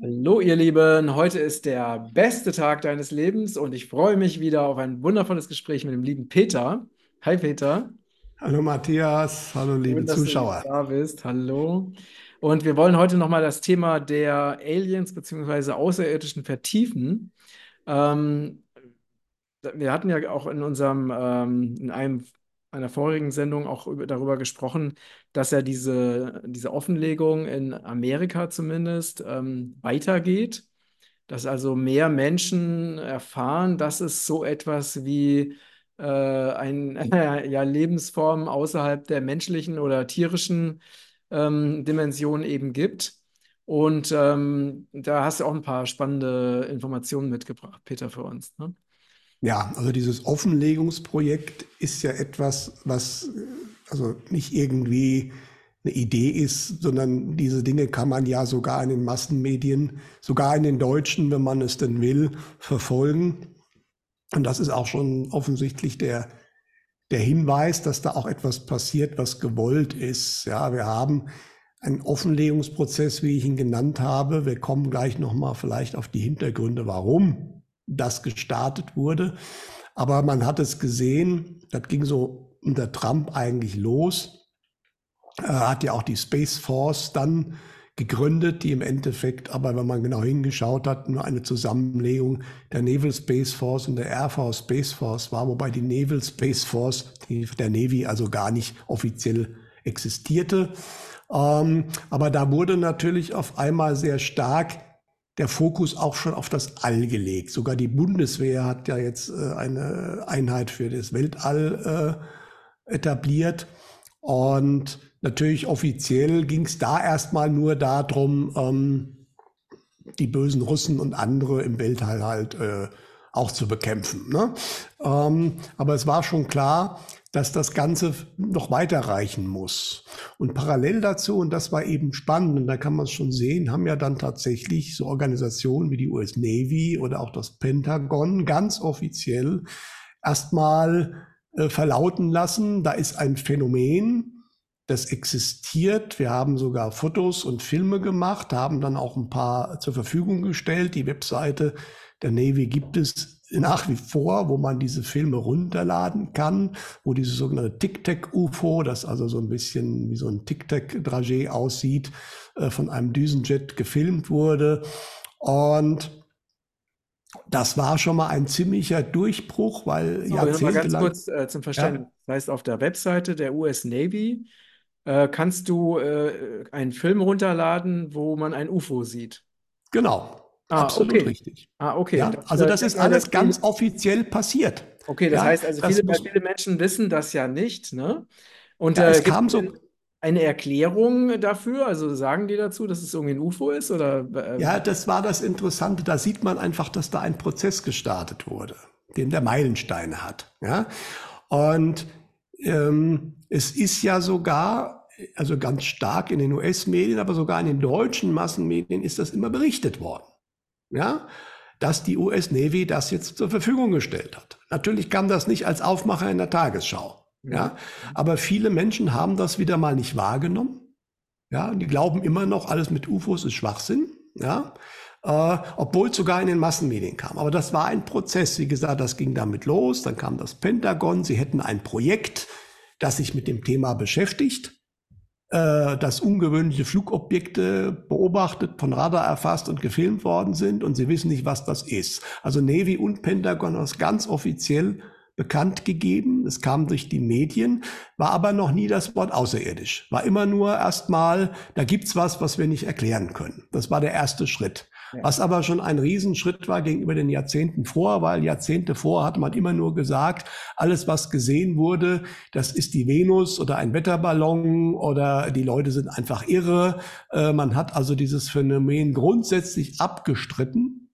Hallo, ihr Lieben. Heute ist der beste Tag deines Lebens und ich freue mich wieder auf ein wundervolles Gespräch mit dem lieben Peter. Hi, Peter. Hallo Matthias, hallo liebe Schön, dass du Zuschauer. da bist. Hallo. Und wir wollen heute nochmal das Thema der Aliens bzw. Außerirdischen vertiefen. Ähm, wir hatten ja auch in unserem, ähm, in einem, einer vorigen Sendung auch über, darüber gesprochen, dass ja diese, diese Offenlegung in Amerika zumindest ähm, weitergeht, dass also mehr Menschen erfahren, dass es so etwas wie äh, ein, ja, Lebensform außerhalb der menschlichen oder tierischen ähm, Dimension eben gibt. Und ähm, da hast du auch ein paar spannende Informationen mitgebracht, Peter, für uns. Ne? Ja, also dieses Offenlegungsprojekt ist ja etwas, was äh, also nicht irgendwie eine Idee ist, sondern diese Dinge kann man ja sogar in den Massenmedien, sogar in den Deutschen, wenn man es denn will, verfolgen. Und das ist auch schon offensichtlich der, der Hinweis, dass da auch etwas passiert, was gewollt ist. Ja, wir haben einen Offenlegungsprozess, wie ich ihn genannt habe. Wir kommen gleich nochmal vielleicht auf die Hintergründe, warum das gestartet wurde. Aber man hat es gesehen, das ging so unter Trump eigentlich los. Er hat ja auch die Space Force dann gegründet, die im Endeffekt aber, wenn man genau hingeschaut hat, nur eine Zusammenlegung der Naval Space Force und der Air Force Space Force war, wobei die Naval Space Force die, der Navy also gar nicht offiziell existierte. Ähm, aber da wurde natürlich auf einmal sehr stark der Fokus auch schon auf das All gelegt. Sogar die Bundeswehr hat ja jetzt äh, eine Einheit für das Weltall äh, etabliert. Und natürlich offiziell ging es da erstmal nur darum, ähm, die bösen Russen und andere im Weltall halt äh, auch zu bekämpfen. Ne? Ähm, aber es war schon klar, dass das Ganze noch weiterreichen muss. Und parallel dazu, und das war eben spannend, und da kann man es schon sehen, haben ja dann tatsächlich so Organisationen wie die US Navy oder auch das Pentagon ganz offiziell erstmal äh, verlauten lassen, da ist ein Phänomen, das existiert. Wir haben sogar Fotos und Filme gemacht, haben dann auch ein paar zur Verfügung gestellt. Die Webseite der Navy gibt es nach wie vor, wo man diese Filme runterladen kann, wo dieses sogenannte Tic-Tac-UFO, das also so ein bisschen wie so ein Tic-Tac-Dragé aussieht, äh, von einem Düsenjet gefilmt wurde. Und das war schon mal ein ziemlicher Durchbruch, weil so, jahrzehntelang... Ganz kurz äh, zum Verständnis. Ja. Das heißt, auf der Webseite der US Navy äh, kannst du äh, einen Film runterladen, wo man ein UFO sieht. Genau. Ah, Absolut okay. richtig. Ah, okay. Ja, also das ist alles ganz offiziell passiert. Okay, das ja, heißt also, viele, viele, Menschen wissen das ja nicht, ne? Und ja, es äh, kam so eine Erklärung dafür? Also sagen die dazu, dass es irgendwie ein UFO ist? Oder, äh, ja, das war das Interessante. Da sieht man einfach, dass da ein Prozess gestartet wurde, den der Meilensteine hat. Ja? Und ähm, es ist ja sogar, also ganz stark in den US-Medien, aber sogar in den deutschen Massenmedien ist das immer berichtet worden ja, dass die US Navy das jetzt zur Verfügung gestellt hat. Natürlich kam das nicht als Aufmacher in der Tagesschau, ja, aber viele Menschen haben das wieder mal nicht wahrgenommen. Ja, die glauben immer noch, alles mit UFOs ist Schwachsinn, ja, äh, obwohl es sogar in den Massenmedien kam. Aber das war ein Prozess, wie gesagt, das ging damit los, dann kam das Pentagon, sie hätten ein Projekt, das sich mit dem Thema beschäftigt äh, dass ungewöhnliche Flugobjekte beobachtet, von Radar erfasst und gefilmt worden sind. Und sie wissen nicht, was das ist. Also Navy und Pentagon haben ganz offiziell bekannt gegeben. Es kam durch die Medien, war aber noch nie das Wort außerirdisch. War immer nur erstmal, da gibt's was, was wir nicht erklären können. Das war der erste Schritt. Was aber schon ein Riesenschritt war gegenüber den Jahrzehnten vor, weil Jahrzehnte vor hat man immer nur gesagt, alles was gesehen wurde, das ist die Venus oder ein Wetterballon oder die Leute sind einfach irre. Äh, man hat also dieses Phänomen grundsätzlich abgestritten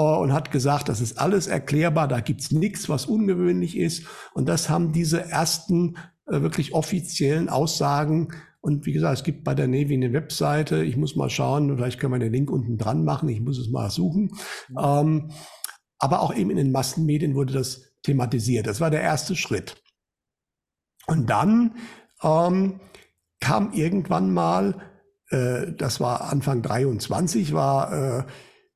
und hat gesagt, das ist alles erklärbar, da gibt's nichts, was ungewöhnlich ist. Und das haben diese ersten äh, wirklich offiziellen Aussagen und wie gesagt, es gibt bei der Navy eine Webseite. Ich muss mal schauen, vielleicht können wir den Link unten dran machen. Ich muss es mal suchen. Mhm. Ähm, aber auch eben in den Massenmedien wurde das thematisiert. Das war der erste Schritt. Und dann ähm, kam irgendwann mal äh, das war Anfang 23, war äh,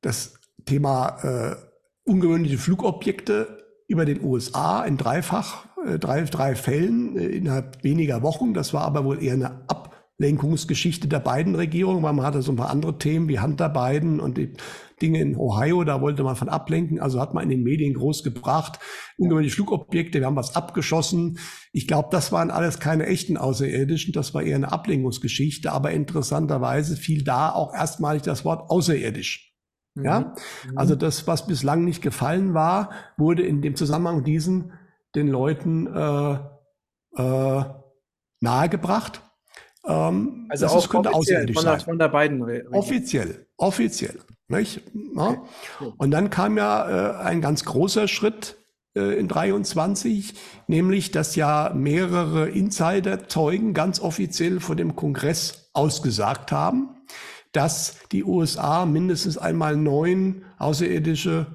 das Thema äh, ungewöhnliche Flugobjekte über den USA in dreifach, äh, drei, drei Fällen äh, innerhalb weniger Wochen. Das war aber wohl eher eine Ablenkungsgeschichte der beiden Regierungen, weil man hatte so ein paar andere Themen wie Hunter Biden und die Dinge in Ohio, da wollte man von ablenken, also hat man in den Medien groß gebracht. Ungewöhnliche Flugobjekte, wir haben was abgeschossen. Ich glaube, das waren alles keine echten Außerirdischen, das war eher eine Ablenkungsgeschichte, aber interessanterweise fiel da auch erstmalig das Wort außerirdisch. Ja, mhm. also das, was bislang nicht gefallen war, wurde in dem Zusammenhang diesen den Leuten äh, äh, nahegebracht. Ähm, also auch könnte außerirdisch von der, von der beiden Offiziell, offiziell. Nicht? Ja. Und dann kam ja äh, ein ganz großer Schritt äh, in 23, nämlich dass ja mehrere Insider-Zeugen ganz offiziell vor dem Kongress ausgesagt haben, dass die USA mindestens einmal neun außerirdische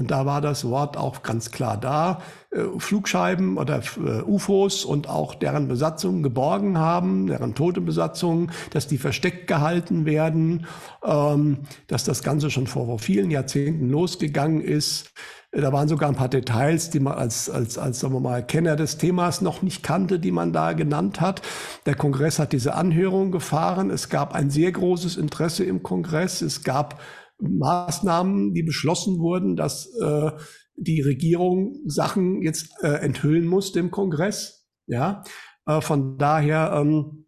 und da war das Wort auch ganz klar da. Äh, Flugscheiben oder äh, UFOs und auch deren Besatzungen geborgen haben, deren tote Besatzungen, dass die versteckt gehalten werden, ähm, dass das Ganze schon vor, vor vielen Jahrzehnten losgegangen ist. Da waren sogar ein paar Details, die man als, als, als sagen wir mal, Kenner des Themas noch nicht kannte, die man da genannt hat. Der Kongress hat diese Anhörung gefahren. Es gab ein sehr großes Interesse im Kongress. Es gab Maßnahmen, die beschlossen wurden, dass äh, die Regierung Sachen jetzt äh, enthüllen muss dem Kongress. Ja, äh, von daher, ähm,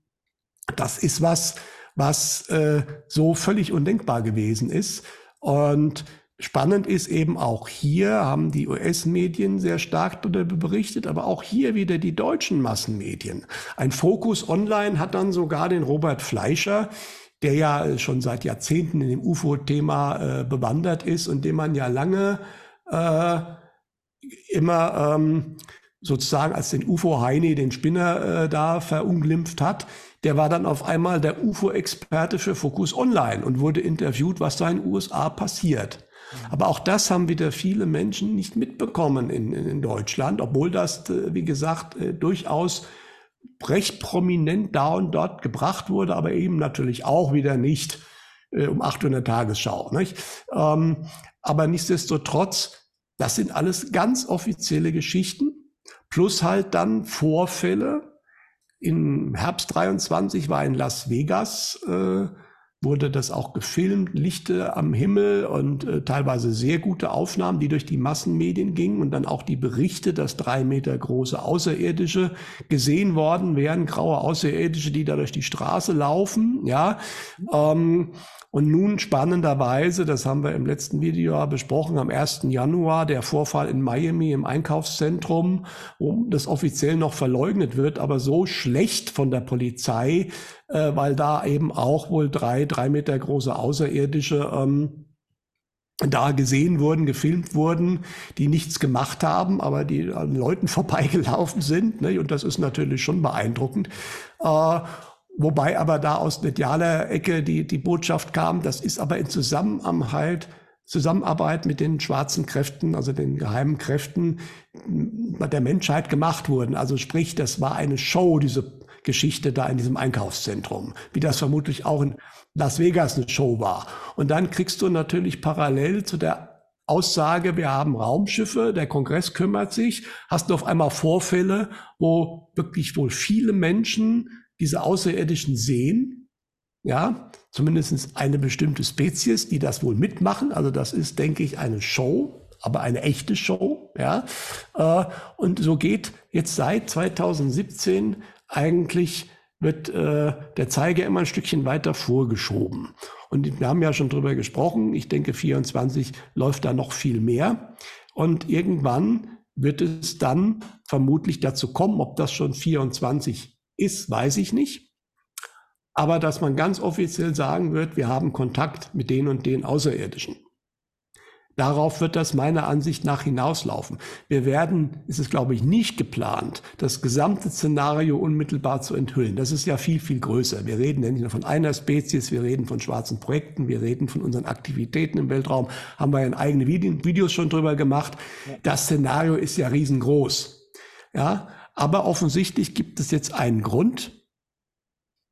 das ist was, was äh, so völlig undenkbar gewesen ist. Und spannend ist eben auch hier, haben die US-Medien sehr stark darüber berichtet, aber auch hier wieder die deutschen Massenmedien. Ein Fokus Online hat dann sogar den Robert Fleischer, der ja schon seit Jahrzehnten in dem UFO-Thema äh, bewandert ist und dem man ja lange äh, immer ähm, sozusagen als den UFO-Heini, den Spinner äh, da verunglimpft hat, der war dann auf einmal der UFO-Experte für Focus Online und wurde interviewt, was da in den USA passiert. Aber auch das haben wieder viele Menschen nicht mitbekommen in, in Deutschland, obwohl das, äh, wie gesagt, äh, durchaus recht prominent da und dort gebracht wurde, aber eben natürlich auch wieder nicht äh, um 800 Tagesschau. Nicht? Ähm, aber nichtsdestotrotz, das sind alles ganz offizielle Geschichten, plus halt dann Vorfälle. Im Herbst 23 war in Las Vegas äh, wurde das auch gefilmt, Lichte am Himmel und äh, teilweise sehr gute Aufnahmen, die durch die Massenmedien gingen und dann auch die Berichte, dass drei Meter große Außerirdische gesehen worden wären, graue Außerirdische, die da durch die Straße laufen, ja. Ähm, und nun spannenderweise, das haben wir im letzten Video besprochen, am 1. Januar der Vorfall in Miami im Einkaufszentrum, wo das offiziell noch verleugnet wird, aber so schlecht von der Polizei, äh, weil da eben auch wohl drei, drei Meter große Außerirdische ähm, da gesehen wurden, gefilmt wurden, die nichts gemacht haben, aber die an Leuten vorbeigelaufen sind. Ne? Und das ist natürlich schon beeindruckend. Äh, Wobei aber da aus medialer Ecke die, die Botschaft kam, das ist aber in Zusammenarbeit, Zusammenarbeit mit den schwarzen Kräften, also den geheimen Kräften der Menschheit gemacht wurden. Also sprich, das war eine Show, diese Geschichte da in diesem Einkaufszentrum, wie das vermutlich auch in Las Vegas eine Show war. Und dann kriegst du natürlich parallel zu der Aussage, wir haben Raumschiffe, der Kongress kümmert sich, hast du auf einmal Vorfälle, wo wirklich wohl viele Menschen diese Außerirdischen sehen, ja, zumindest eine bestimmte Spezies, die das wohl mitmachen. Also das ist, denke ich, eine Show, aber eine echte Show, ja. Äh, und so geht jetzt seit 2017 eigentlich wird äh, der Zeiger immer ein Stückchen weiter vorgeschoben. Und wir haben ja schon drüber gesprochen. Ich denke, 24 läuft da noch viel mehr. Und irgendwann wird es dann vermutlich dazu kommen, ob das schon 24 ist, weiß ich nicht. Aber dass man ganz offiziell sagen wird, wir haben Kontakt mit den und den Außerirdischen. Darauf wird das meiner Ansicht nach hinauslaufen. Wir werden, ist es glaube ich nicht geplant, das gesamte Szenario unmittelbar zu enthüllen. Das ist ja viel, viel größer. Wir reden ja nicht nur von einer Spezies, wir reden von schwarzen Projekten, wir reden von unseren Aktivitäten im Weltraum, haben wir ja in eigene Videos schon drüber gemacht. Das Szenario ist ja riesengroß. Ja, aber offensichtlich gibt es jetzt einen Grund.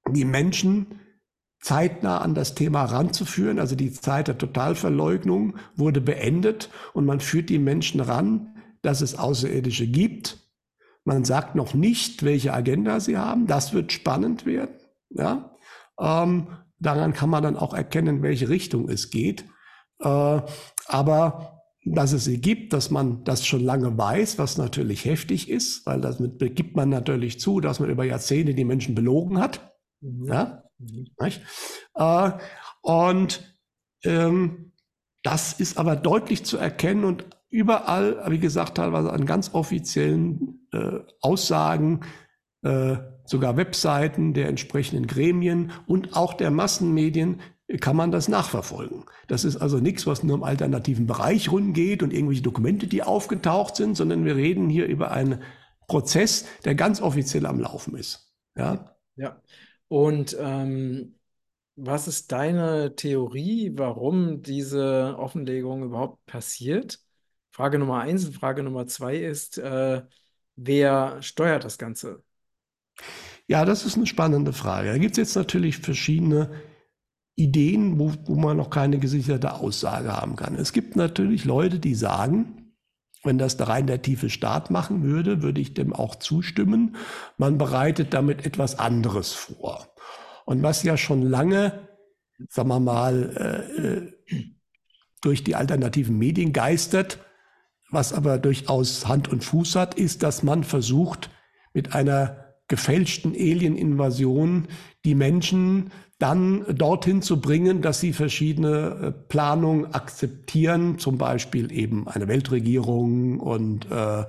Die Menschen zeitnah an das Thema ranzuführen. Also die Zeit der Totalverleugnung wurde beendet und man führt die Menschen ran, dass es Außerirdische gibt. Man sagt noch nicht, welche Agenda sie haben. Das wird spannend werden. Ja? Ähm, daran kann man dann auch erkennen, in welche Richtung es geht. Äh, aber dass es sie gibt, dass man das schon lange weiß, was natürlich heftig ist, weil damit gibt man natürlich zu, dass man über Jahrzehnte die Menschen belogen hat. Mhm. Ja? Mhm. Äh, und ähm, das ist aber deutlich zu erkennen und überall, wie gesagt, teilweise an ganz offiziellen äh, Aussagen, äh, sogar Webseiten der entsprechenden Gremien und auch der Massenmedien kann man das nachverfolgen. Das ist also nichts, was nur im alternativen Bereich rumgeht und irgendwelche Dokumente, die aufgetaucht sind, sondern wir reden hier über einen Prozess, der ganz offiziell am Laufen ist. Ja. Ja. Und ähm, was ist deine Theorie, warum diese Offenlegung überhaupt passiert? Frage Nummer eins. Frage Nummer zwei ist, äh, wer steuert das Ganze? Ja, das ist eine spannende Frage. Da gibt es jetzt natürlich verschiedene Ideen, wo, wo man noch keine gesicherte Aussage haben kann. Es gibt natürlich Leute, die sagen, wenn das der rein der tiefe Staat machen würde, würde ich dem auch zustimmen. Man bereitet damit etwas anderes vor. Und was ja schon lange, sagen wir mal, äh, äh durch die alternativen Medien geistert, was aber durchaus Hand und Fuß hat, ist, dass man versucht, mit einer gefälschten Alien-Invasion die Menschen dann dorthin zu bringen, dass sie verschiedene äh, Planungen akzeptieren, zum Beispiel eben eine Weltregierung und äh,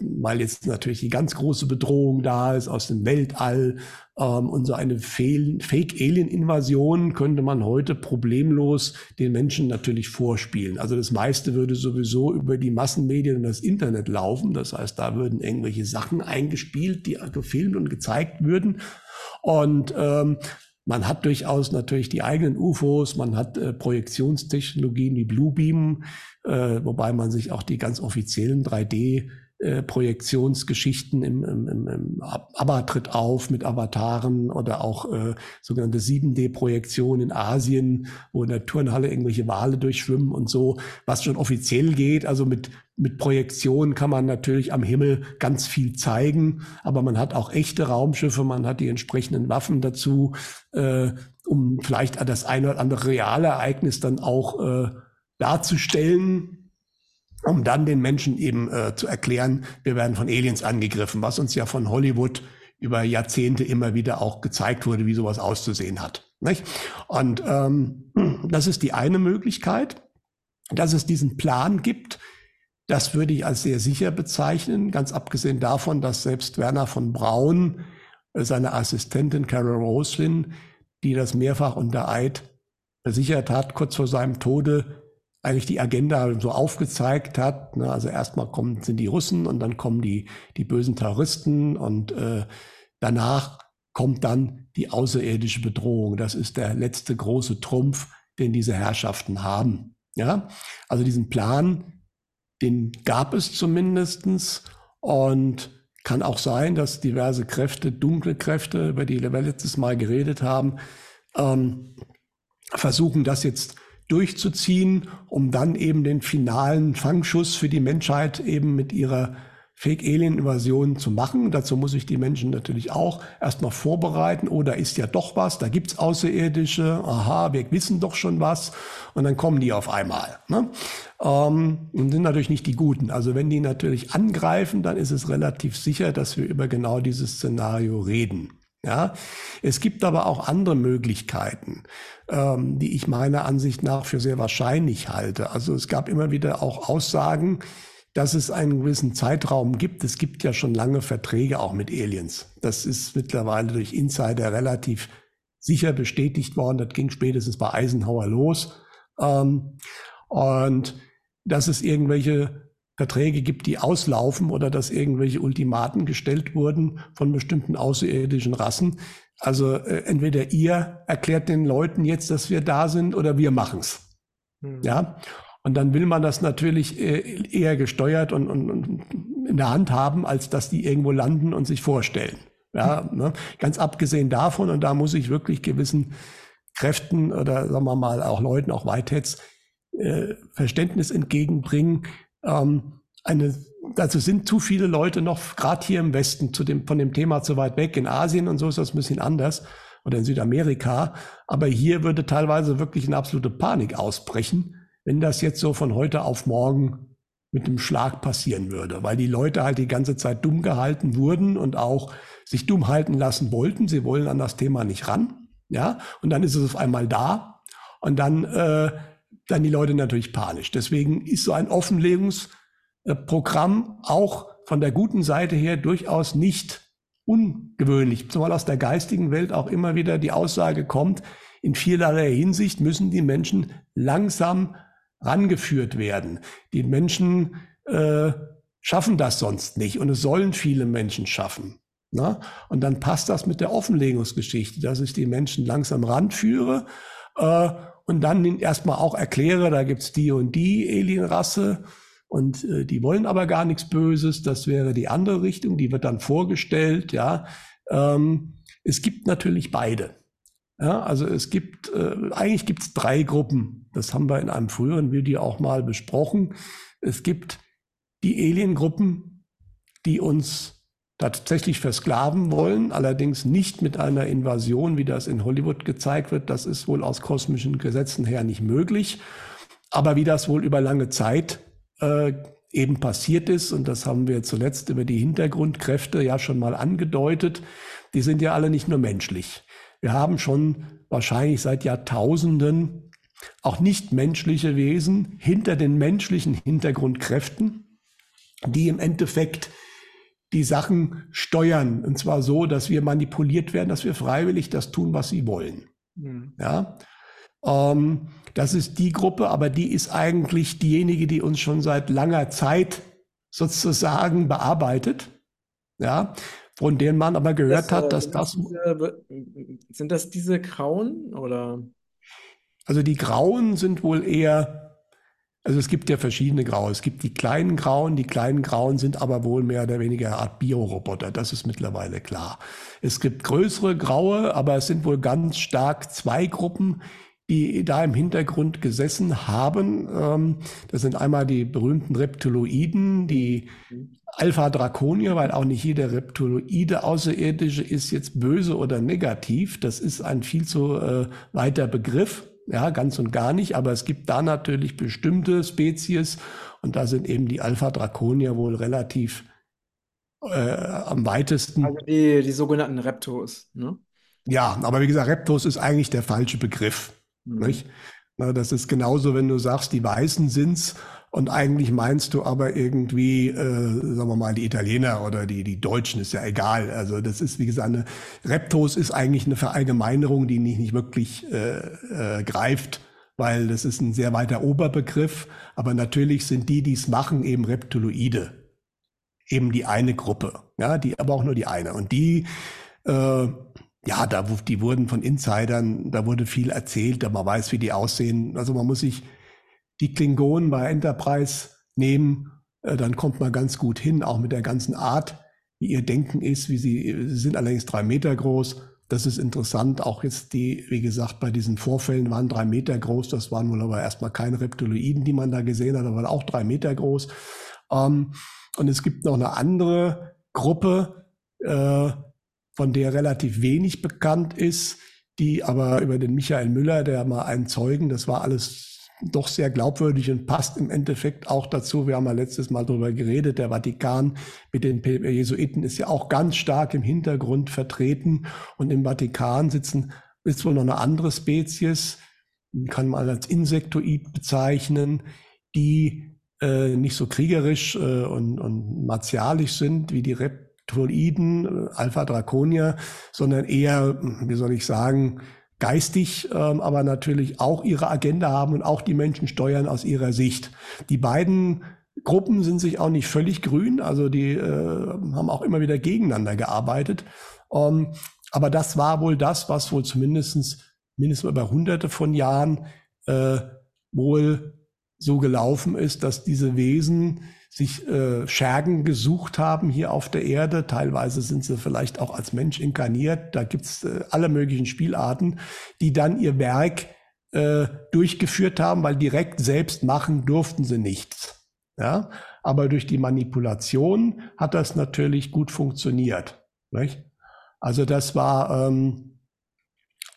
weil jetzt natürlich die ganz große Bedrohung da ist aus dem Weltall ähm, und so eine Fake-Alien-Invasion könnte man heute problemlos den Menschen natürlich vorspielen. Also das meiste würde sowieso über die Massenmedien und das Internet laufen. Das heißt, da würden irgendwelche Sachen eingespielt, die gefilmt und gezeigt würden. Und ähm, man hat durchaus natürlich die eigenen UFOs, man hat äh, Projektionstechnologien wie Bluebeam, äh, wobei man sich auch die ganz offiziellen 3D äh, Projektionsgeschichten im, im, im, im ABBA tritt auf mit Avataren oder auch äh, sogenannte 7D-Projektion in Asien, wo in der Turnhalle irgendwelche Wale durchschwimmen und so, was schon offiziell geht. Also mit, mit Projektion kann man natürlich am Himmel ganz viel zeigen, aber man hat auch echte Raumschiffe, man hat die entsprechenden Waffen dazu, äh, um vielleicht das eine oder andere reale Ereignis dann auch äh, darzustellen um dann den Menschen eben äh, zu erklären, wir werden von Aliens angegriffen, was uns ja von Hollywood über Jahrzehnte immer wieder auch gezeigt wurde, wie sowas auszusehen hat. Nicht? Und ähm, das ist die eine Möglichkeit, dass es diesen Plan gibt. Das würde ich als sehr sicher bezeichnen, ganz abgesehen davon, dass selbst Werner von Braun, äh, seine Assistentin Carol Roslin, die das mehrfach unter Eid versichert hat, kurz vor seinem Tode, eigentlich die Agenda so aufgezeigt hat. Ne? Also erstmal kommen sind die Russen und dann kommen die die bösen Terroristen und äh, danach kommt dann die außerirdische Bedrohung. Das ist der letzte große Trumpf, den diese Herrschaften haben. Ja, also diesen Plan, den gab es zumindestens und kann auch sein, dass diverse Kräfte, dunkle Kräfte, über die wir letztes Mal geredet haben, ähm, versuchen das jetzt durchzuziehen, um dann eben den finalen Fangschuss für die Menschheit eben mit ihrer Fake-Alien-Invasion zu machen. Dazu muss ich die Menschen natürlich auch erstmal vorbereiten. Oh, da ist ja doch was, da gibt's Außerirdische. Aha, wir wissen doch schon was. Und dann kommen die auf einmal. Ne? Ähm, und sind natürlich nicht die Guten. Also wenn die natürlich angreifen, dann ist es relativ sicher, dass wir über genau dieses Szenario reden. Ja, es gibt aber auch andere Möglichkeiten, ähm, die ich meiner Ansicht nach für sehr wahrscheinlich halte. Also es gab immer wieder auch Aussagen, dass es einen gewissen Zeitraum gibt. Es gibt ja schon lange Verträge auch mit Aliens. Das ist mittlerweile durch Insider relativ sicher bestätigt worden. Das ging spätestens bei Eisenhower los. Ähm, und dass es irgendwelche Verträge gibt, die auslaufen oder dass irgendwelche Ultimaten gestellt wurden von bestimmten außerirdischen Rassen. Also äh, entweder ihr erklärt den Leuten jetzt, dass wir da sind oder wir machen's. Mhm. Ja. Und dann will man das natürlich äh, eher gesteuert und, und, und in der Hand haben, als dass die irgendwo landen und sich vorstellen. Ja, ne? Ganz abgesehen davon, und da muss ich wirklich gewissen Kräften oder sagen wir mal auch Leuten, auch Whiteheads, äh, Verständnis entgegenbringen. Ähm, eine, dazu sind zu viele Leute noch, gerade hier im Westen, zu dem, von dem Thema zu weit weg. In Asien und so ist das ein bisschen anders oder in Südamerika. Aber hier würde teilweise wirklich eine absolute Panik ausbrechen, wenn das jetzt so von heute auf morgen mit dem Schlag passieren würde, weil die Leute halt die ganze Zeit dumm gehalten wurden und auch sich dumm halten lassen wollten. Sie wollen an das Thema nicht ran, ja. Und dann ist es auf einmal da und dann äh, dann die Leute natürlich panisch. Deswegen ist so ein Offenlegungsprogramm auch von der guten Seite her durchaus nicht ungewöhnlich, zumal aus der geistigen Welt auch immer wieder die Aussage kommt, in vielerlei Hinsicht müssen die Menschen langsam rangeführt werden. Die Menschen äh, schaffen das sonst nicht und es sollen viele Menschen schaffen. Na? Ne? Und dann passt das mit der Offenlegungsgeschichte, dass ich die Menschen langsam ranführe äh, und dann erstmal auch erkläre, da gibt's die und die Alienrasse und äh, die wollen aber gar nichts Böses. Das wäre die andere Richtung, die wird dann vorgestellt. Ja, ähm, es gibt natürlich beide. Ja, also es gibt äh, eigentlich gibt es drei Gruppen. Das haben wir in einem früheren Video auch mal besprochen. Es gibt die Aliengruppen, die uns tatsächlich versklaven wollen, allerdings nicht mit einer Invasion, wie das in Hollywood gezeigt wird. Das ist wohl aus kosmischen Gesetzen her nicht möglich. Aber wie das wohl über lange Zeit äh, eben passiert ist, und das haben wir zuletzt über die Hintergrundkräfte ja schon mal angedeutet, die sind ja alle nicht nur menschlich. Wir haben schon wahrscheinlich seit Jahrtausenden auch nicht menschliche Wesen hinter den menschlichen Hintergrundkräften, die im Endeffekt die Sachen steuern. Und zwar so, dass wir manipuliert werden, dass wir freiwillig das tun, was sie wollen. Mhm. Ja. Ähm, das ist die Gruppe, aber die ist eigentlich diejenige, die uns schon seit langer Zeit sozusagen bearbeitet. Ja. Von denen man aber gehört das, hat, dass das. Diese, sind das diese Grauen oder? Also die Grauen sind wohl eher also es gibt ja verschiedene Graue. Es gibt die kleinen Grauen. Die kleinen Grauen sind aber wohl mehr oder weniger eine Art Bioroboter. Das ist mittlerweile klar. Es gibt größere Graue, aber es sind wohl ganz stark zwei Gruppen, die da im Hintergrund gesessen haben. Ähm, das sind einmal die berühmten Reptiloiden, die Alpha Draconier, weil auch nicht jeder Reptiloide Außerirdische ist jetzt böse oder negativ. Das ist ein viel zu äh, weiter Begriff. Ja, ganz und gar nicht, aber es gibt da natürlich bestimmte Spezies und da sind eben die Alpha Draconier wohl relativ äh, am weitesten. Also die, die sogenannten Reptos, ne? Ja, aber wie gesagt, Reptos ist eigentlich der falsche Begriff. Mhm. Nicht? Na, das ist genauso, wenn du sagst, die Weißen sind's und eigentlich meinst du aber irgendwie, äh, sagen wir mal, die Italiener oder die, die Deutschen, ist ja egal. Also das ist, wie gesagt, eine Reptos ist eigentlich eine Verallgemeinerung, die nicht, nicht wirklich äh, äh, greift, weil das ist ein sehr weiter Oberbegriff. Aber natürlich sind die, die es machen, eben Reptiloide. Eben die eine Gruppe. Ja, die, aber auch nur die eine. Und die, äh, ja, da, die wurden von Insidern, da wurde viel erzählt, man weiß, wie die aussehen. Also man muss sich die Klingonen bei Enterprise nehmen, äh, dann kommt man ganz gut hin, auch mit der ganzen Art, wie ihr Denken ist, wie sie, sie sind allerdings drei Meter groß. Das ist interessant. Auch jetzt die, wie gesagt, bei diesen Vorfällen waren drei Meter groß. Das waren wohl aber erstmal keine Reptiloiden, die man da gesehen hat, aber auch drei Meter groß. Ähm, und es gibt noch eine andere Gruppe, äh, von der relativ wenig bekannt ist, die aber über den Michael Müller, der mal einen Zeugen, das war alles doch sehr glaubwürdig und passt im Endeffekt auch dazu. Wir haben ja letztes Mal darüber geredet, der Vatikan mit den Jesuiten ist ja auch ganz stark im Hintergrund vertreten und im Vatikan sitzen ist wohl noch eine andere Spezies, kann man als Insektoid bezeichnen, die äh, nicht so kriegerisch äh, und, und martialisch sind wie die Reptiloiden, äh, Alpha Draconia, sondern eher, wie soll ich sagen, geistig, ähm, aber natürlich auch ihre Agenda haben und auch die Menschen steuern aus ihrer Sicht. Die beiden Gruppen sind sich auch nicht völlig grün, also die äh, haben auch immer wieder gegeneinander gearbeitet. Ähm, aber das war wohl das, was wohl zumindestens mindestens über hunderte von Jahren äh, wohl so gelaufen ist, dass diese Wesen sich äh, Schergen gesucht haben hier auf der Erde. Teilweise sind sie vielleicht auch als Mensch inkarniert. Da gibt's äh, alle möglichen Spielarten, die dann ihr Werk äh, durchgeführt haben, weil direkt selbst machen durften sie nichts. Ja? Aber durch die Manipulation hat das natürlich gut funktioniert. Nicht? Also das war ähm,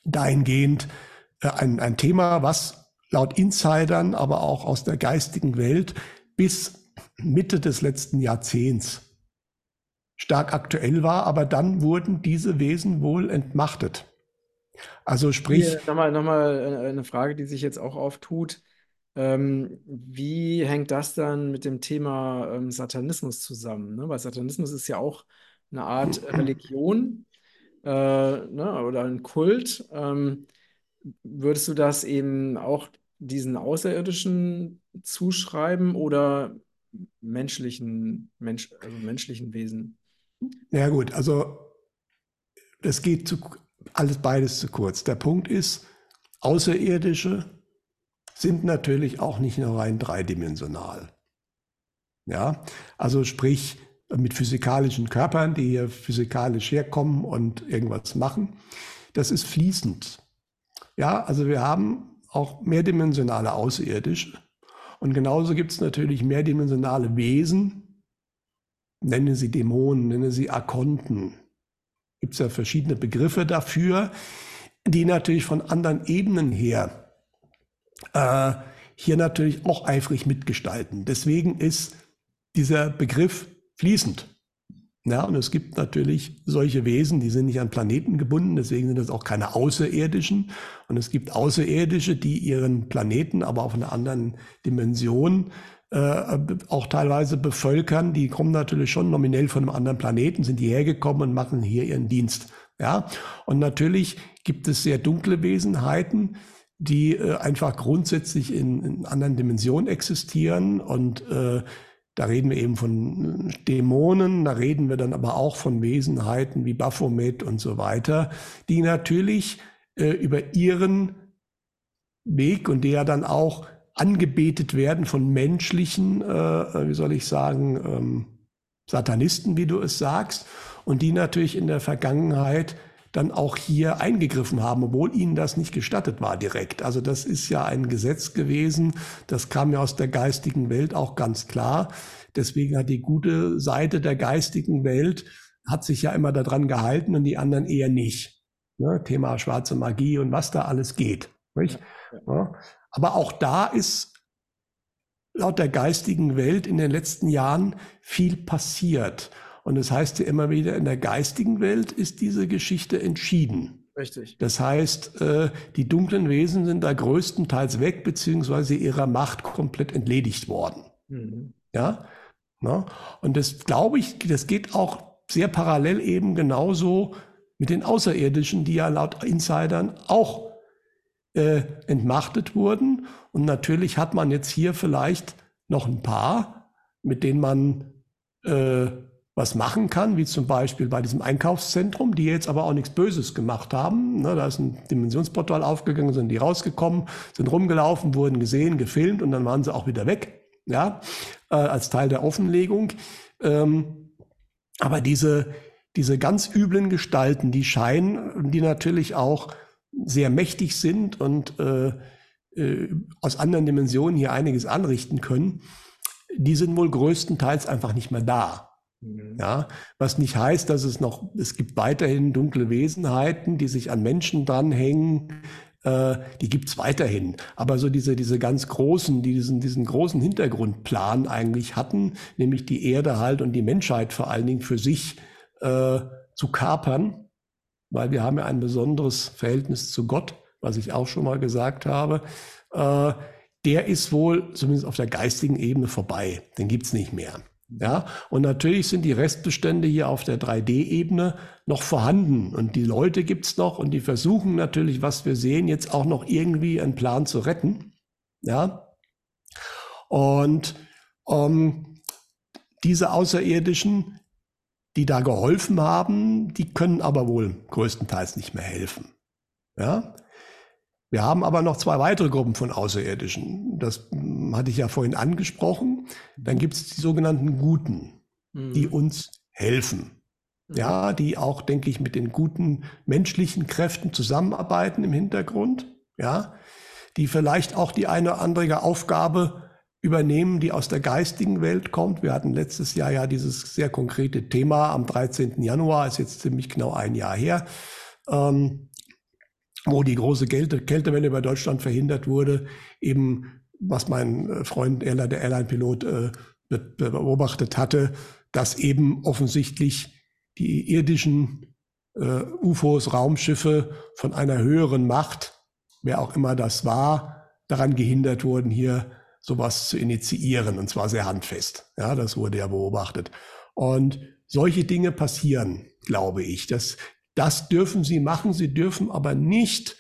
dahingehend äh, ein, ein Thema, was laut Insidern, aber auch aus der geistigen Welt bis Mitte des letzten Jahrzehnts stark aktuell war, aber dann wurden diese Wesen wohl entmachtet. Also sprich. Nochmal, nochmal eine Frage, die sich jetzt auch auftut. Ähm, wie hängt das dann mit dem Thema ähm, Satanismus zusammen? Ne? Weil Satanismus ist ja auch eine Art Religion äh, ne? oder ein Kult. Ähm, würdest du das eben auch diesen Außerirdischen zuschreiben oder menschlichen, Mensch, also menschlichen Wesen. Ja gut, also das geht zu, alles beides zu kurz. Der Punkt ist, Außerirdische sind natürlich auch nicht nur rein dreidimensional. Ja, also sprich mit physikalischen Körpern, die hier physikalisch herkommen und irgendwas machen. Das ist fließend. Ja, also wir haben auch mehrdimensionale Außerirdische. Und genauso gibt es natürlich mehrdimensionale Wesen, nenne sie Dämonen, nenne sie Akonten. Gibt es ja verschiedene Begriffe dafür, die natürlich von anderen Ebenen her äh, hier natürlich auch eifrig mitgestalten. Deswegen ist dieser Begriff fließend. Ja, und es gibt natürlich solche Wesen, die sind nicht an Planeten gebunden, deswegen sind das auch keine Außerirdischen. Und es gibt Außerirdische, die ihren Planeten aber auf einer anderen Dimension äh, auch teilweise bevölkern. Die kommen natürlich schon nominell von einem anderen Planeten, sind hierher gekommen und machen hier ihren Dienst. Ja, und natürlich gibt es sehr dunkle Wesenheiten, die äh, einfach grundsätzlich in, in anderen Dimensionen existieren und äh, da reden wir eben von Dämonen, da reden wir dann aber auch von Wesenheiten wie Baphomet und so weiter, die natürlich äh, über ihren Weg und der dann auch angebetet werden von menschlichen, äh, wie soll ich sagen, ähm, Satanisten, wie du es sagst, und die natürlich in der Vergangenheit dann auch hier eingegriffen haben, obwohl ihnen das nicht gestattet war direkt. Also das ist ja ein Gesetz gewesen, das kam ja aus der geistigen Welt auch ganz klar. Deswegen hat die gute Seite der geistigen Welt, hat sich ja immer daran gehalten und die anderen eher nicht. Ne? Thema schwarze Magie und was da alles geht. Nicht? Ja. Aber auch da ist laut der geistigen Welt in den letzten Jahren viel passiert. Und es das heißt ja immer wieder, in der geistigen Welt ist diese Geschichte entschieden. Richtig. Das heißt, äh, die dunklen Wesen sind da größtenteils weg, beziehungsweise ihrer Macht komplett entledigt worden. Mhm. Ja. Und das glaube ich, das geht auch sehr parallel eben genauso mit den Außerirdischen, die ja laut Insidern auch äh, entmachtet wurden. Und natürlich hat man jetzt hier vielleicht noch ein paar, mit denen man äh, was machen kann, wie zum Beispiel bei diesem Einkaufszentrum, die jetzt aber auch nichts Böses gemacht haben. Ne, da ist ein Dimensionsportal aufgegangen, sind die rausgekommen, sind rumgelaufen, wurden gesehen, gefilmt und dann waren sie auch wieder weg, ja, äh, als Teil der Offenlegung. Ähm, aber diese, diese ganz üblen Gestalten, die scheinen, die natürlich auch sehr mächtig sind und äh, äh, aus anderen Dimensionen hier einiges anrichten können, die sind wohl größtenteils einfach nicht mehr da. Mhm. Ja, was nicht heißt, dass es noch, es gibt weiterhin dunkle Wesenheiten, die sich an Menschen dranhängen, äh, die gibt's weiterhin. Aber so diese, diese ganz großen, die diesen, diesen großen Hintergrundplan eigentlich hatten, nämlich die Erde halt und die Menschheit vor allen Dingen für sich äh, zu kapern, weil wir haben ja ein besonderes Verhältnis zu Gott, was ich auch schon mal gesagt habe. Äh, der ist wohl zumindest auf der geistigen Ebene vorbei. Den gibt's nicht mehr. Ja, und natürlich sind die Restbestände hier auf der 3D-Ebene noch vorhanden und die Leute gibt's noch und die versuchen natürlich, was wir sehen, jetzt auch noch irgendwie einen Plan zu retten. Ja, und ähm, diese Außerirdischen, die da geholfen haben, die können aber wohl größtenteils nicht mehr helfen. Ja, wir haben aber noch zwei weitere Gruppen von Außerirdischen. Das hatte ich ja vorhin angesprochen. Dann gibt es die sogenannten Guten, die Mhm. uns helfen. Mhm. Ja, die auch, denke ich, mit den guten menschlichen Kräften zusammenarbeiten im Hintergrund. Ja, die vielleicht auch die eine oder andere Aufgabe übernehmen, die aus der geistigen Welt kommt. Wir hatten letztes Jahr ja dieses sehr konkrete Thema am 13. Januar, ist jetzt ziemlich genau ein Jahr her, ähm, wo die große Kälte, Kältewelle über Deutschland verhindert wurde, eben was mein äh, Freund Erler, der Airline-Pilot, äh, beobachtet hatte, dass eben offensichtlich die irdischen äh, UFOs, Raumschiffe von einer höheren Macht, wer auch immer das war, daran gehindert wurden, hier sowas zu initiieren, und zwar sehr handfest. Ja, das wurde ja beobachtet. Und solche Dinge passieren, glaube ich. Das, das dürfen sie machen, sie dürfen aber nicht,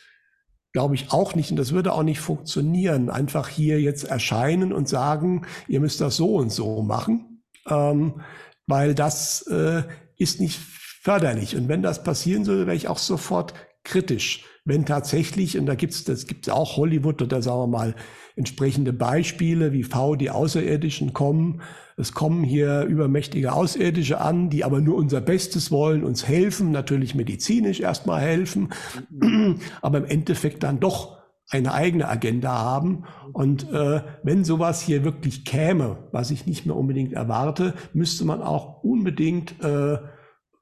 glaube ich auch nicht, und das würde auch nicht funktionieren, einfach hier jetzt erscheinen und sagen, ihr müsst das so und so machen, ähm, weil das äh, ist nicht förderlich. Und wenn das passieren soll, wäre ich auch sofort kritisch. Wenn tatsächlich, und da gibt es, das gibt es auch Hollywood oder sagen wir mal entsprechende Beispiele, wie V die Außerirdischen kommen. Es kommen hier übermächtige Außerirdische an, die aber nur unser Bestes wollen, uns helfen, natürlich medizinisch erstmal helfen, aber im Endeffekt dann doch eine eigene Agenda haben. Und äh, wenn sowas hier wirklich käme, was ich nicht mehr unbedingt erwarte, müsste man auch unbedingt äh,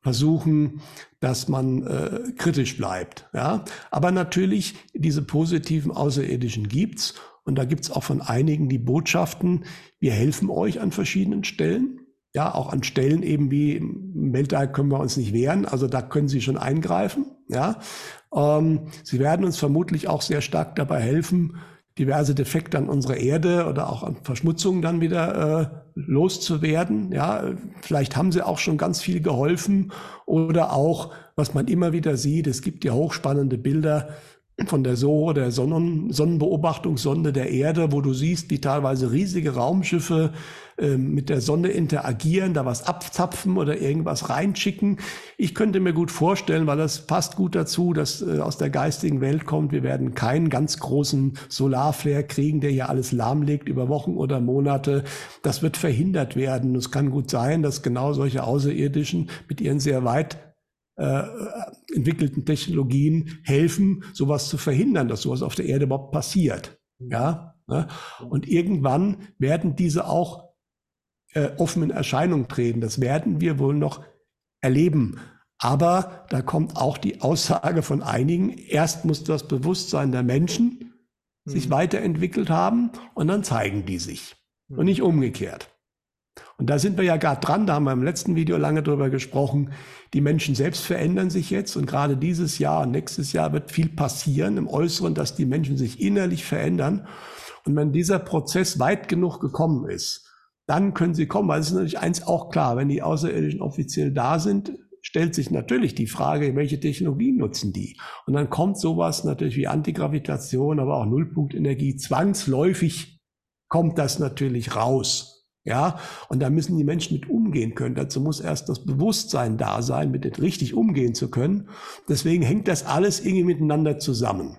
versuchen, dass man äh, kritisch bleibt. Ja? Aber natürlich, diese positiven Außerirdischen gibt's und da gibt's auch von einigen die Botschaften, wir helfen euch an verschiedenen Stellen. Ja, auch an Stellen eben wie im Weltall können wir uns nicht wehren, also da können sie schon eingreifen. Ja, ähm, sie werden uns vermutlich auch sehr stark dabei helfen, diverse Defekte an unserer Erde oder auch an Verschmutzungen dann wieder äh, loszuwerden. Ja, vielleicht haben sie auch schon ganz viel geholfen oder auch, was man immer wieder sieht, es gibt ja hochspannende Bilder von der SOHO, der Sonnen Sonnenbeobachtungssonde der Erde, wo du siehst, wie teilweise riesige Raumschiffe äh, mit der Sonne interagieren, da was abzapfen oder irgendwas reinschicken. Ich könnte mir gut vorstellen, weil das passt gut dazu, dass äh, aus der geistigen Welt kommt, wir werden keinen ganz großen Solarflare kriegen, der hier alles lahmlegt über Wochen oder Monate. Das wird verhindert werden. Es kann gut sein, dass genau solche Außerirdischen mit ihren sehr weit äh, entwickelten Technologien helfen, sowas zu verhindern, dass sowas auf der Erde überhaupt passiert. Ja, ne? und irgendwann werden diese auch äh, offen in Erscheinung treten. Das werden wir wohl noch erleben. Aber da kommt auch die Aussage von einigen, erst muss das Bewusstsein der Menschen sich Mhm. weiterentwickelt haben und dann zeigen die sich. Und Mhm. nicht umgekehrt. Und da sind wir ja gerade dran, da haben wir im letzten Video lange drüber gesprochen. Die Menschen selbst verändern sich jetzt und gerade dieses Jahr und nächstes Jahr wird viel passieren im Äußeren, dass die Menschen sich innerlich verändern. Und wenn dieser Prozess weit genug gekommen ist, dann können sie kommen, weil es ist natürlich eins auch klar, wenn die Außerirdischen offiziell da sind, stellt sich natürlich die Frage, welche Technologien nutzen die? Und dann kommt sowas natürlich wie Antigravitation, aber auch Nullpunktenergie. Zwangsläufig kommt das natürlich raus. Ja, und da müssen die Menschen mit umgehen können. Dazu muss erst das Bewusstsein da sein, mit richtig umgehen zu können. Deswegen hängt das alles irgendwie miteinander zusammen.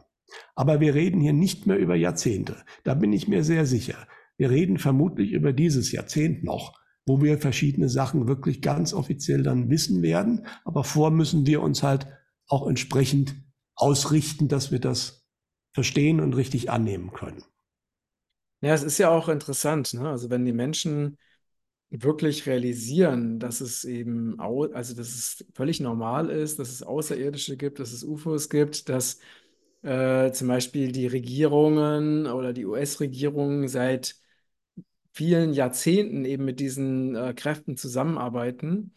Aber wir reden hier nicht mehr über Jahrzehnte. Da bin ich mir sehr sicher. Wir reden vermutlich über dieses Jahrzehnt noch, wo wir verschiedene Sachen wirklich ganz offiziell dann wissen werden. Aber vor müssen wir uns halt auch entsprechend ausrichten, dass wir das verstehen und richtig annehmen können. Ja, es ist ja auch interessant, ne? Also wenn die Menschen wirklich realisieren, dass es eben, au also dass es völlig normal ist, dass es Außerirdische gibt, dass es UFOs gibt, dass äh, zum Beispiel die Regierungen oder die US-Regierung seit vielen Jahrzehnten eben mit diesen äh, Kräften zusammenarbeiten,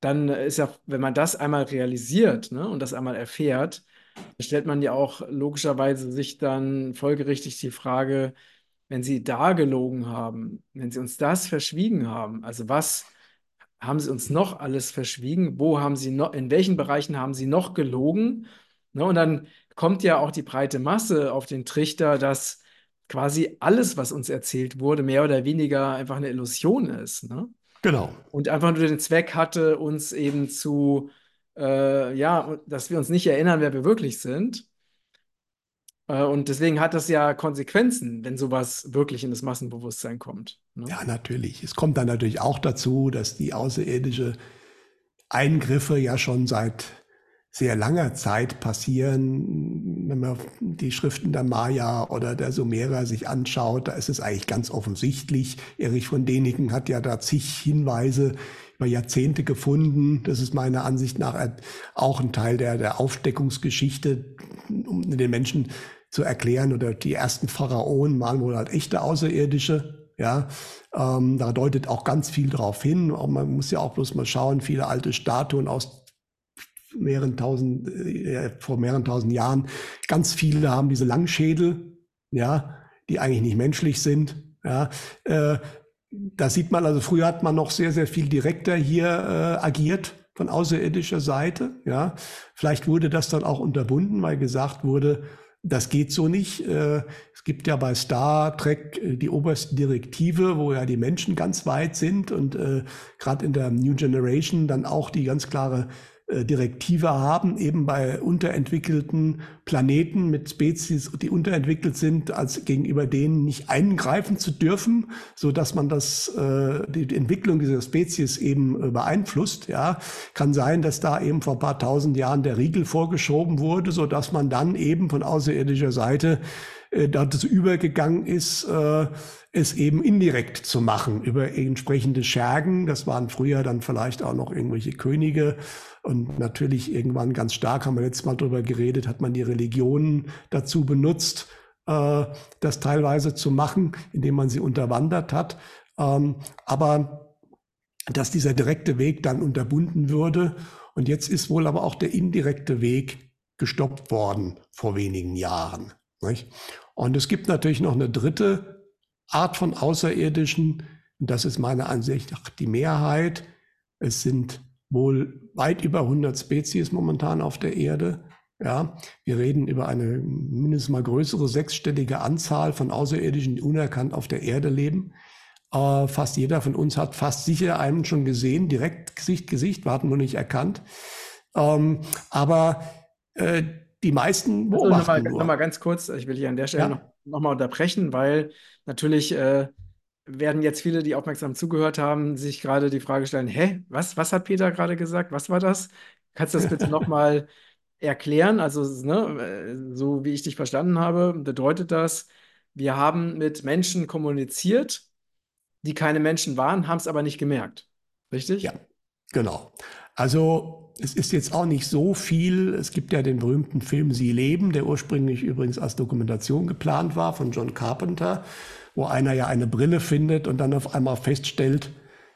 dann ist ja, wenn man das einmal realisiert, ne, und das einmal erfährt, stellt man ja auch logischerweise sich dann folgerichtig die Frage, wenn sie da gelogen haben, wenn sie uns das verschwiegen haben, also was haben sie uns noch alles verschwiegen? Wo haben sie noch, in welchen Bereichen haben sie noch gelogen? Ne, und dann kommt ja auch die breite Masse auf den Trichter, dass quasi alles, was uns erzählt wurde, mehr oder weniger einfach eine Illusion ist. Ne? Genau. Und einfach nur den Zweck hatte, uns eben zu, äh, ja, dass wir uns nicht erinnern, wer wir wirklich sind. Äh, und deswegen hat das ja Konsequenzen, wenn sowas wirklich in das Massenbewusstsein kommt. Ne? Ja, natürlich. Es kommt dann natürlich auch dazu, dass die außerirdische Eingriffe ja schon seit sehr langer Zeit passieren. Wenn man die Schriften der Maya oder der Sumerer sich anschaut, da ist es eigentlich ganz offensichtlich. Erich von Däniken hat ja da zig Hinweise über Jahrzehnte gefunden. Das ist meiner Ansicht nach auch ein Teil der, der Aufdeckungsgeschichte, um den Menschen zu erklären. Oder die ersten Pharaonen waren wohl halt echte Außerirdische. Ja, ähm, da deutet auch ganz viel drauf hin. man muss ja auch bloß mal schauen, viele alte Statuen aus mehreren tausend, äh, vor mehreren tausend Jahren. Ganz viele haben diese Langschädel, ja, die eigentlich nicht menschlich sind. Ja, äh, da sieht man, also früher hat man noch sehr, sehr viel direkter hier äh, agiert von außerirdischer Seite. Ja, vielleicht wurde das dann auch unterbunden, weil gesagt wurde, das geht so nicht. Äh, es gibt ja bei Star Trek äh, die oberste Direktive, wo ja die Menschen ganz weit sind und äh, gerade in der New Generation dann auch die ganz klare Direktive haben, eben bei unterentwickelten Planeten mit Spezies, die unterentwickelt sind, als gegenüber denen nicht eingreifen zu dürfen, so dass man das äh, die Entwicklung dieser Spezies eben äh, beeinflusst. Ja, kann sein, dass da eben vor ein paar tausend Jahren der Riegel vorgeschoben wurde, so dass man dann eben von außerirdischer Seite äh, dazu übergegangen ist, äh, es eben indirekt zu machen über entsprechende Schergen. Das waren früher dann vielleicht auch noch irgendwelche Könige und natürlich irgendwann ganz stark, haben wir letztes Mal drüber geredet, hat man die Religionen dazu benutzt, äh, das teilweise zu machen, indem man sie unterwandert hat. Ähm, aber dass dieser direkte Weg dann unterbunden würde. Und jetzt ist wohl aber auch der indirekte Weg gestoppt worden vor wenigen Jahren. Nicht? Und es gibt natürlich noch eine dritte Art von Außerirdischen. Und das ist meiner Ansicht nach die Mehrheit. Es sind wohl weit über 100 Spezies momentan auf der Erde. Ja, wir reden über eine mindestens mal größere sechsstellige Anzahl von Außerirdischen, die unerkannt auf der Erde leben. Äh, fast jeder von uns hat fast sicher einen schon gesehen, direkt Gesicht, Gesicht, wir hatten nur nicht erkannt. Ähm, aber äh, die meisten beobachten also nochmal, nur. Nochmal ganz kurz, ich will hier an der Stelle ja? noch, noch mal unterbrechen, weil natürlich äh, werden jetzt viele, die aufmerksam zugehört haben, sich gerade die Frage stellen, hä, was, was hat Peter gerade gesagt? Was war das? Kannst du das bitte nochmal erklären? Also, ne, so wie ich dich verstanden habe, bedeutet das, wir haben mit Menschen kommuniziert, die keine Menschen waren, haben es aber nicht gemerkt. Richtig? Ja, genau. Also es ist jetzt auch nicht so viel. Es gibt ja den berühmten Film Sie leben, der ursprünglich übrigens als Dokumentation geplant war von John Carpenter wo einer ja eine Brille findet und dann auf einmal feststellt,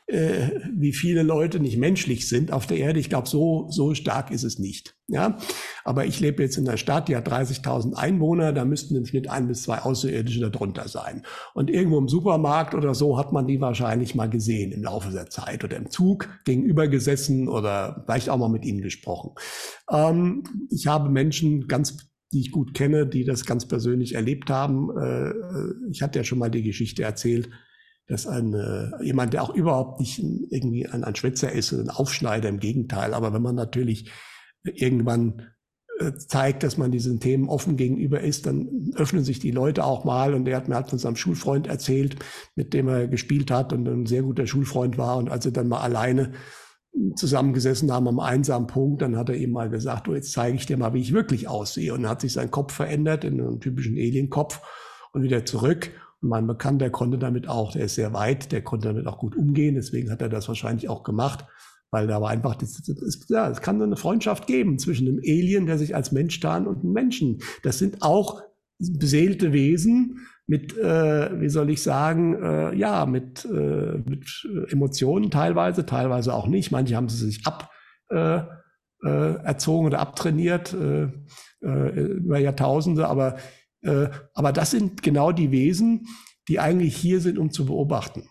äh, wie viele Leute nicht menschlich sind auf der Erde. Ich glaube, so, so stark ist es nicht. Ja? Aber ich lebe jetzt in einer Stadt, die hat 30.000 Einwohner, da müssten im Schnitt ein bis zwei Außerirdische darunter sein. Und irgendwo im Supermarkt oder so hat man die wahrscheinlich mal gesehen im Laufe der Zeit oder im Zug gegenüber gesessen oder vielleicht auch mal mit ihnen gesprochen. Ähm, ich habe Menschen ganz die ich gut kenne, die das ganz persönlich erlebt haben. Äh, ich hatte ja schon mal die Geschichte erzählt, dass ein, äh, jemand, der auch überhaupt nicht irgendwie ein, ein Schwätzer ist, ein Aufschneider, im Gegenteil. Aber wenn man natürlich irgendwann äh, zeigt, dass man diesen Themen offen gegenüber ist, dann öffnen sich die Leute auch mal. Und er hat mir halt von seinem Schulfreund erzählt, mit dem er gespielt hat und ein sehr guter Schulfreund war. Und als er dann mal alleine zusammengesessen haben am einsamen Punkt, dann hat er ihm mal gesagt, oh, jetzt zeige ich dir mal, wie ich wirklich aussehe. Und dann hat sich sein Kopf verändert in einen typischen Alienkopf und wieder zurück. Mein Bekannter konnte damit auch, der ist sehr weit, der konnte damit auch gut umgehen. Deswegen hat er das wahrscheinlich auch gemacht, weil da war einfach, das, das, ja, es kann so eine Freundschaft geben zwischen einem Alien, der sich als Mensch tarnt, und einem Menschen. Das sind auch beseelte Wesen, mit, äh, wie soll ich sagen, äh, ja, mit, äh, mit Emotionen teilweise, teilweise auch nicht. Manche haben sie sich ab äh, äh, erzogen oder abtrainiert äh, äh, über Jahrtausende, aber, aber das sind genau die Wesen, die eigentlich hier sind, um zu beobachten.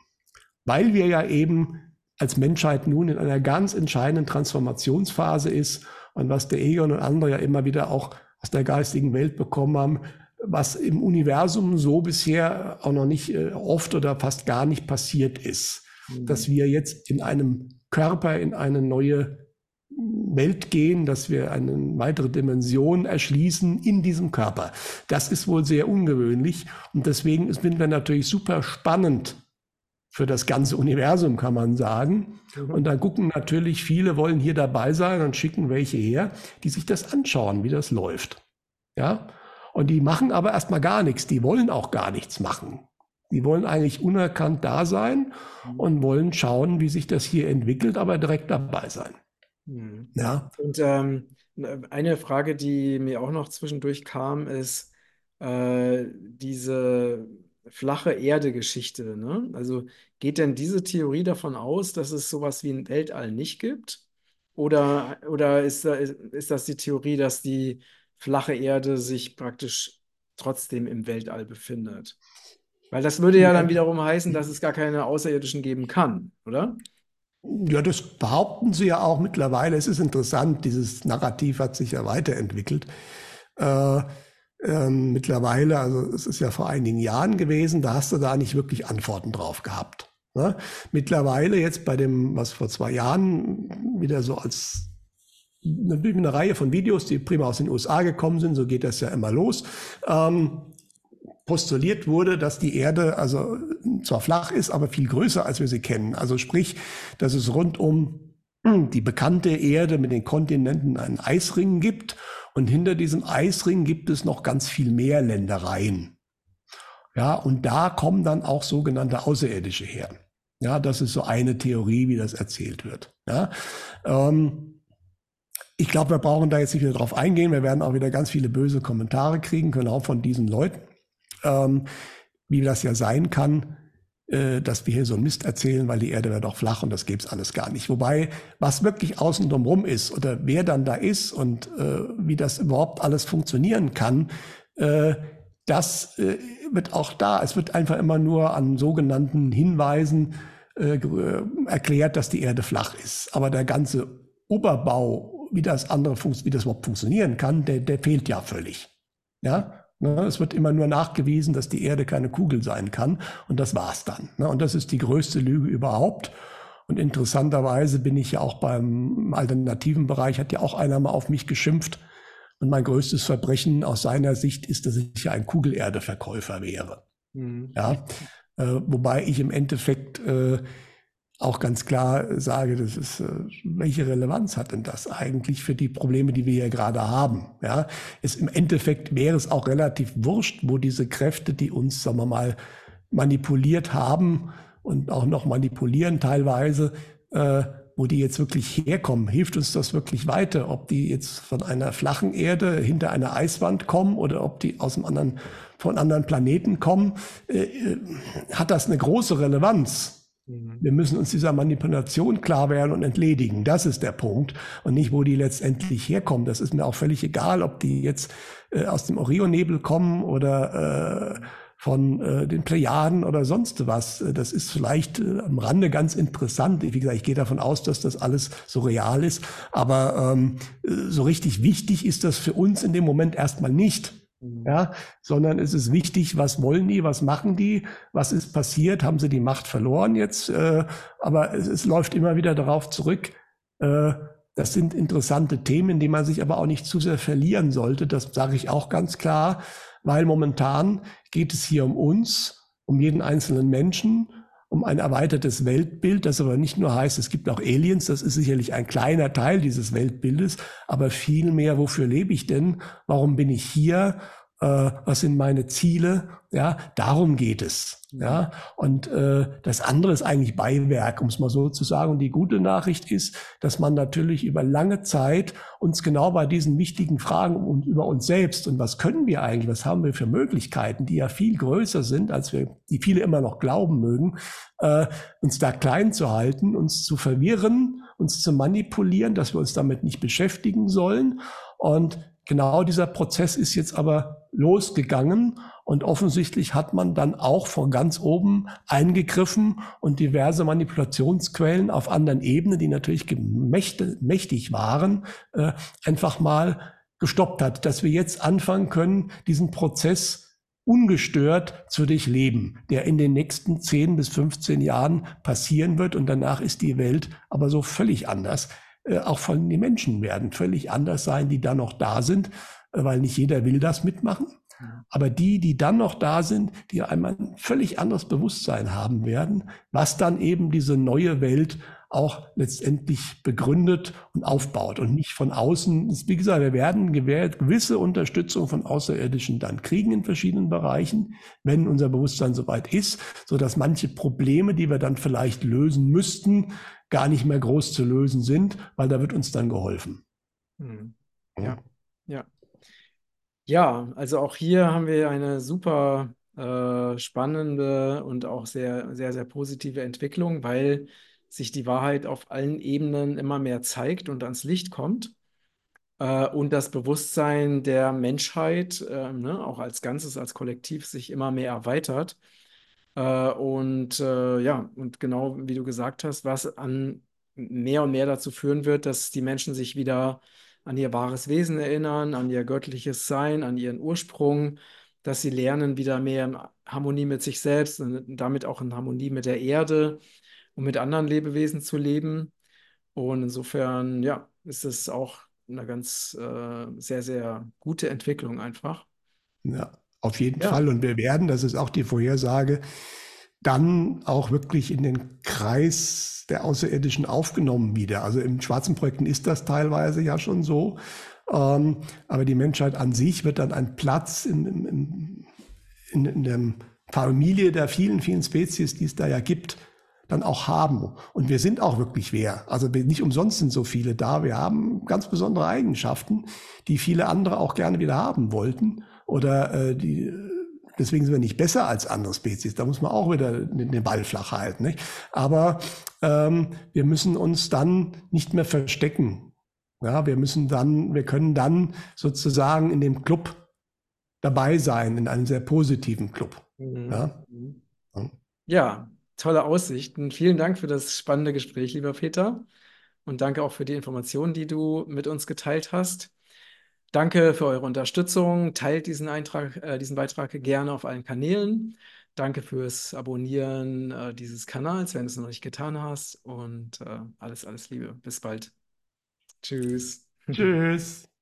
Weil wir ja eben als Menschheit nun in einer ganz entscheidenden Transformationsphase ist und was der Egon und andere ja immer wieder auch aus der geistigen Welt bekommen haben, was im Universum so bisher auch noch nicht äh, oft oder fast gar nicht passiert ist. Mhm. Dass wir jetzt in einem Körper in eine neue Welt gehen, dass wir eine weitere Dimension erschließen in diesem Körper. Das ist wohl sehr ungewöhnlich und deswegen finden wir natürlich super spannend für das ganze Universum, kann man sagen. Mhm. Und dann gucken natürlich viele, wollen hier dabei sein und schicken welche her, die sich das anschauen, wie das läuft. Ja. Und die machen aber erstmal gar nichts. Die wollen auch gar nichts machen. Die wollen eigentlich unerkannt da sein mhm. und wollen schauen, wie sich das hier entwickelt, aber direkt dabei sein. Mhm. Ja. Und ähm, eine Frage, die mir auch noch zwischendurch kam, ist äh, diese flache Erde-Geschichte. Ne? Also geht denn diese Theorie davon aus, dass es sowas wie ein Weltall nicht gibt? Oder, oder ist, da, ist das die Theorie, dass die flache Erde sich praktisch trotzdem im Weltall befindet? Weil das würde ja dann wiederum heißen, dass es gar keine Außerirdischen geben kann, oder? Ja, das behaupten sie ja auch mittlerweile. Es ist interessant, dieses Narrativ hat sich ja weiterentwickelt. Äh, ähm, mittlerweile, also es ist ja vor einigen Jahren gewesen, da hast du da nicht wirklich Antworten drauf gehabt. Ne? Mittlerweile jetzt bei dem, was vor zwei Jahren wieder so als natürlich eine Reihe von Videos, die prima aus den USA gekommen sind, so geht das ja immer los, ähm, postuliert wurde, dass die Erde also zwar flach ist, aber viel größer, als wir sie kennen. Also sprich, dass es rund um die bekannte Erde mit den Kontinenten einen Eisring gibt und hinter diesem Eisring gibt es noch ganz viel mehr Ländereien. Ja, und da kommen dann auch sogenannte Außerirdische her. Ja, das ist so eine Theorie, wie das erzählt wird. Ja, ähm, ich glaube, wir brauchen da jetzt nicht wieder drauf eingehen. Wir werden auch wieder ganz viele böse Kommentare kriegen können, auch von diesen Leuten, ähm, wie das ja sein kann, äh, dass wir hier so einen Mist erzählen, weil die Erde wäre doch flach und das gäbe es alles gar nicht. Wobei, was wirklich außen drumherum ist oder wer dann da ist und äh, wie das überhaupt alles funktionieren kann, äh, das äh, wird auch da. Es wird einfach immer nur an sogenannten Hinweisen äh, äh, erklärt, dass die Erde flach ist. Aber der ganze Oberbau, wie das andere, wie das überhaupt funktionieren kann, der, der fehlt ja völlig. Ja, es wird immer nur nachgewiesen, dass die Erde keine Kugel sein kann und das war's dann. Ne, und das ist die größte Lüge überhaupt. Und interessanterweise bin ich ja auch beim alternativen Bereich, hat ja auch einer mal auf mich geschimpft. Und mein größtes Verbrechen aus seiner Sicht ist, dass ich ja ein Kugelerdeverkäufer wäre. Mhm. Ja, äh, wobei ich im Endeffekt äh, auch ganz klar sage, das ist, äh, welche Relevanz hat denn das eigentlich für die Probleme, die wir hier gerade haben? Ja, es, im Endeffekt wäre es auch relativ wurscht, wo diese Kräfte, die uns, sagen wir mal, manipuliert haben und auch noch manipulieren teilweise, äh, wo die jetzt wirklich herkommen. Hilft uns das wirklich weiter? Ob die jetzt von einer flachen Erde hinter einer Eiswand kommen oder ob die aus einem anderen, von anderen Planeten kommen, äh, äh hat das eine große Relevanz. Mhm. Wir müssen uns dieser Manipulation klar werden und entledigen. Das ist der Punkt. Und nicht, wo die letztendlich herkommen. Das ist mir auch völlig egal, ob die jetzt äh, aus dem Orionnebel kommen oder äh, von äh, den Plejaden oder sonst was. Das ist vielleicht äh, am Rande ganz interessant. Wie gesagt, ich gehe davon aus, dass das alles so real ist. Aber ähm, so richtig wichtig ist das für uns in dem Moment erstmal nicht. Mhm. Ja, sondern es ist wichtig, was wollen die, was machen die, was ist passiert, haben sie die Macht verloren jetzt, äh, aber es, es, läuft immer wieder darauf zurück. Äh, das sind interessante Themen, denen man sich aber auch nicht zu sehr verlieren sollte. Das sage ich auch ganz klar, weil momentan geht es hier um uns, um jeden einzelnen Menschen, um ein erweitertes Weltbild, das aber nicht nur heißt, es gibt auch Aliens, das ist sicherlich ein kleiner Teil dieses Weltbildes, aber vielmehr, wofür lebe ich denn? Warum bin ich hier? Äh, was sind meine Ziele? Ja, darum geht es. Ja, und äh, das andere ist eigentlich Beiwerk, um es mal so zu sagen. Und die gute Nachricht ist, dass man natürlich über lange Zeit uns genau bei diesen wichtigen Fragen und über uns selbst und was können wir eigentlich, was haben wir für Möglichkeiten, die ja viel größer sind, als wir, die viele immer noch glauben mögen, äh, uns da klein zu halten, uns zu verwirren, uns zu manipulieren, dass wir uns damit nicht beschäftigen sollen. Und genau dieser Prozess ist jetzt aber losgegangen und offensichtlich hat man dann auch von ganz oben eingegriffen und diverse Manipulationsquellen auf anderen Ebenen, die natürlich mächtig waren, äh, einfach mal gestoppt hat, dass wir jetzt anfangen können, diesen Prozess ungestört zu durchleben, der in den nächsten 10 bis 15 Jahren passieren wird und danach ist die Welt aber so völlig anders. Äh, auch von den Menschen werden völlig anders sein, die da noch da sind, äh, weil nicht jeder will das mitmachen. Aber die, die dann noch da sind, die einmal ein völlig anderes Bewusstsein haben werden, was dann eben diese neue Welt auch letztendlich begründet und aufbaut und nicht von außen. Wie gesagt, wir werden gewisse Unterstützung von Außerirdischen dann kriegen in verschiedenen Bereichen, wenn unser Bewusstsein soweit ist, so dass manche Probleme, die wir dann vielleicht lösen müssten, gar nicht mehr groß zu lösen sind, weil da wird uns dann geholfen. Hm. Ja, ja. Ja, also auch hier haben wir eine super äh, spannende und auch sehr, sehr, sehr positive Entwicklung, weil sich die Wahrheit auf allen Ebenen immer mehr zeigt und ans Licht kommt. Äh, und das Bewusstsein der Menschheit, äh, ne, auch als Ganzes, als Kollektiv, sich immer mehr erweitert. Äh, und äh, ja, und genau wie du gesagt hast, was an mehr und mehr dazu führen wird, dass die Menschen sich wieder an ihr wahres Wesen erinnern, an ihr göttliches Sein, an ihren Ursprung, dass sie lernen, wieder mehr in Harmonie mit sich selbst und damit auch in Harmonie mit der Erde und mit anderen Lebewesen zu leben. Und insofern, ja, ist es auch eine ganz äh, sehr, sehr gute Entwicklung einfach. Ja, auf jeden ja. Fall. Und wir werden, das ist auch die Vorhersage, dann auch wirklich in den Kreis der Außerirdischen aufgenommen wieder. Also in schwarzen Projekten ist das teilweise ja schon so. Ähm, aber die Menschheit an sich wird dann ein Platz in, in, in, in der Familie der vielen, vielen Spezies, die es da ja gibt, dann auch haben. Und wir sind auch wirklich wer. Also nicht umsonst sind so viele da. Wir haben ganz besondere Eigenschaften, die viele andere auch gerne wieder haben wollten oder äh, die deswegen sind wir nicht besser als andere Spezies. Da muss man auch wieder den Ball flach halten. Nicht? Aber ähm, wir müssen uns dann nicht mehr verstecken. Ja, wir müssen dann, wir können dann sozusagen in dem Club dabei sein, in einem sehr positiven Club. Mhm. Ja? ja, tolle Aussichten. Vielen Dank für das spannende Gespräch, lieber Peter. Und danke auch für die Informationen, die du mit uns geteilt hast. Danke für eure Unterstützung. Teilt diesen Eintrag, äh, diesen Beitrag gerne auf allen Kanälen. Danke fürs Abonnieren äh, dieses Kanals, wenn du es noch nicht getan hast. Und äh, alles, alles Liebe. Bis bald. Tschüss. Tschüss.